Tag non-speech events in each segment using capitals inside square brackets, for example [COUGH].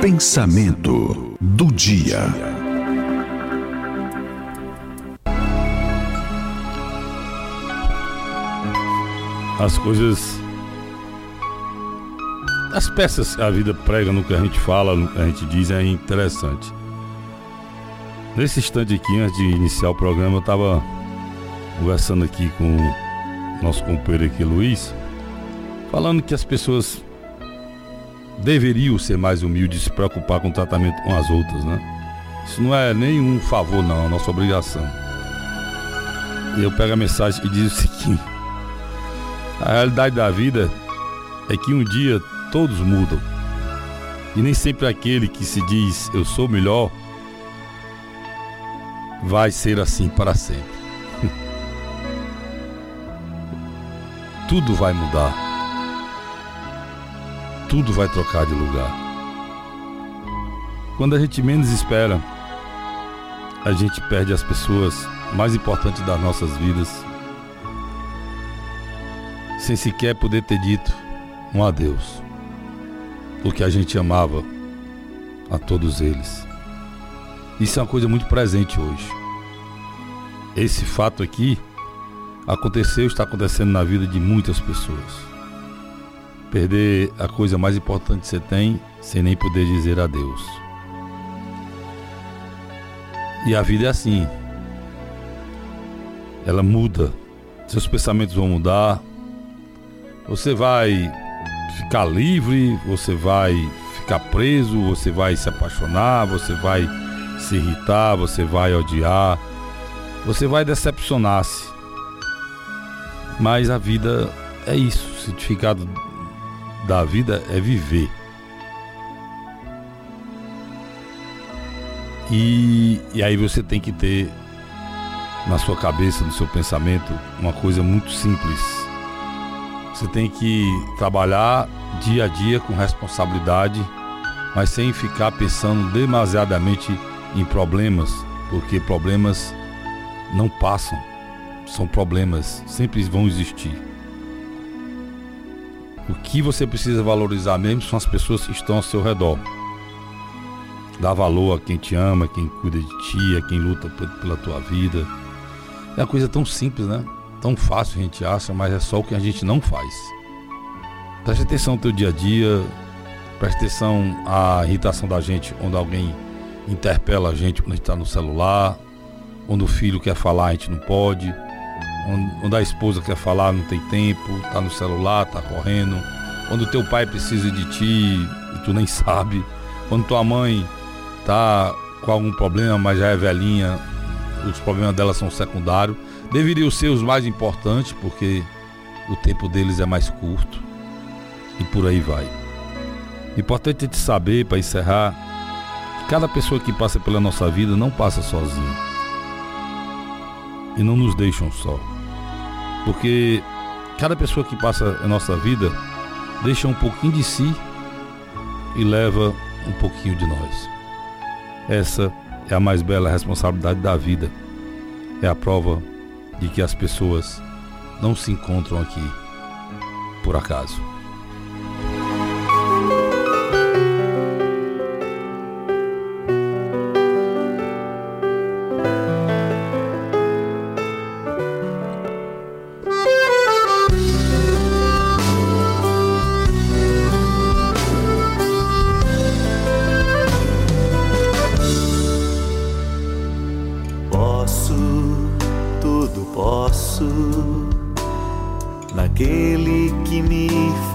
Pensamento do dia. As coisas. As peças que a vida prega no que a gente fala, no que a gente diz, é interessante. Nesse instante aqui, antes de iniciar o programa, eu estava conversando aqui com nosso companheiro aqui, Luiz, falando que as pessoas deveriam ser mais humildes e se preocupar com o tratamento com as outras, né? Isso não é nenhum favor, não, é nossa obrigação. E eu pego a mensagem e diz o seguinte: a realidade da vida é que um dia todos mudam. E nem sempre aquele que se diz eu sou melhor vai ser assim para sempre. [LAUGHS] Tudo vai mudar tudo vai trocar de lugar. Quando a gente menos espera, a gente perde as pessoas mais importantes das nossas vidas, sem sequer poder ter dito um adeus, porque a gente amava a todos eles. Isso é uma coisa muito presente hoje. Esse fato aqui aconteceu, está acontecendo na vida de muitas pessoas. Perder a coisa mais importante que você tem sem nem poder dizer adeus. E a vida é assim. Ela muda. Seus pensamentos vão mudar. Você vai ficar livre, você vai ficar preso, você vai se apaixonar, você vai se irritar, você vai odiar, você vai decepcionar-se. Mas a vida é isso. O significado da vida é viver. E, e aí você tem que ter na sua cabeça, no seu pensamento, uma coisa muito simples. Você tem que trabalhar dia a dia com responsabilidade, mas sem ficar pensando demasiadamente em problemas, porque problemas não passam. São problemas, sempre vão existir. O que você precisa valorizar mesmo são as pessoas que estão ao seu redor. Dá valor a quem te ama, quem cuida de ti, a quem luta pela tua vida. É uma coisa tão simples, né? Tão fácil a gente acha, mas é só o que a gente não faz. Preste atenção no teu dia a dia, preste atenção à irritação da gente quando alguém interpela a gente quando a gente está no celular, quando o filho quer falar a gente não pode onde a esposa quer falar, não tem tempo, tá no celular, tá correndo. Quando teu pai precisa de ti e tu nem [LAUGHS] sabe. Quando tua mãe tá com algum problema, mas já é velhinha, os problemas dela são secundários. Deveriam ser os mais importantes, porque o tempo deles é mais curto. E por aí vai. Importante é te saber, para encerrar, que cada pessoa que passa pela nossa vida não passa sozinha e não nos deixam só. Porque cada pessoa que passa a nossa vida deixa um pouquinho de si e leva um pouquinho de nós. Essa é a mais bela responsabilidade da vida. É a prova de que as pessoas não se encontram aqui por acaso.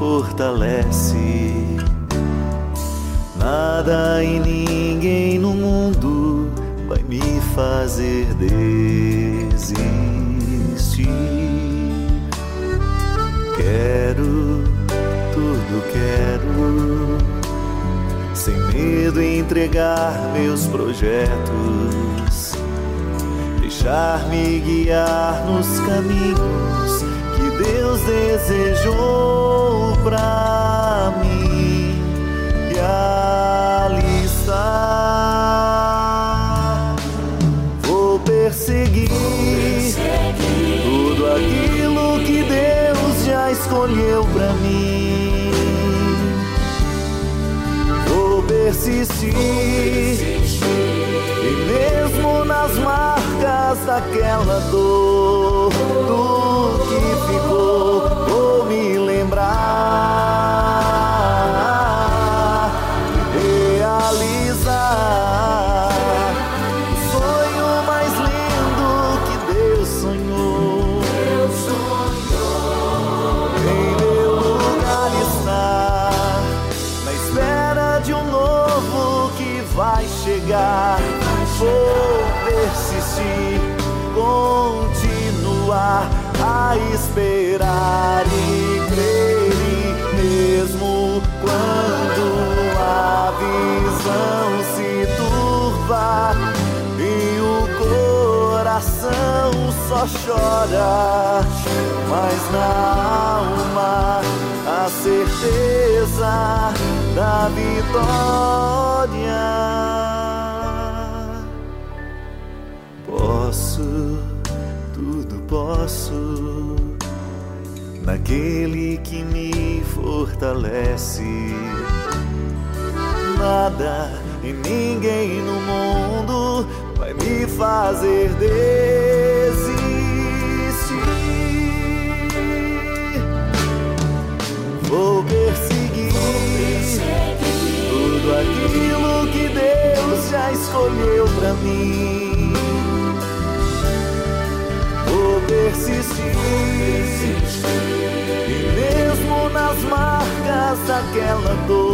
Fortalece. Nada e ninguém no mundo vai me fazer desistir. Quero, tudo quero, sem medo entregar meus projetos, deixar-me guiar nos caminhos Deus desejou pra mim e ali está. Vou perseguir, tudo aquilo que Deus já escolheu pra mim. Vou perseguir persistir. E mesmo nas marcas daquela dor, esperar e crer, mesmo quando a visão se turva e o coração só chora, mas na alma a certeza da vitória. Posso, tudo posso, naquele que me fortalece. Nada e ninguém no mundo vai me fazer desistir. Vou perseguir tudo aquilo que Deus já escolheu pra mim. Daquela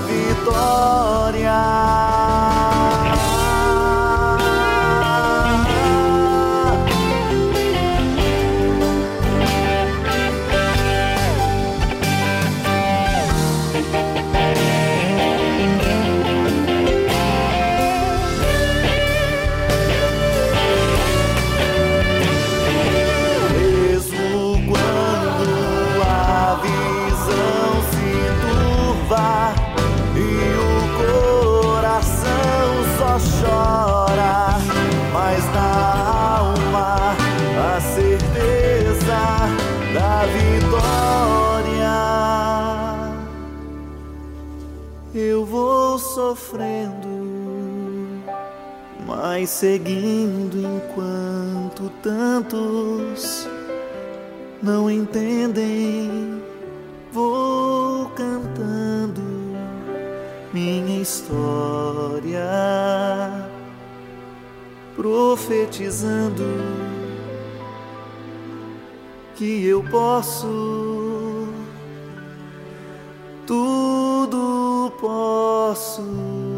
vitória. Chora, mas na alma a certeza da vitória. Eu vou sofrendo mas seguindo enquanto tantos não entendem. Vou cantando minha história, profetizando que eu posso, tudo posso.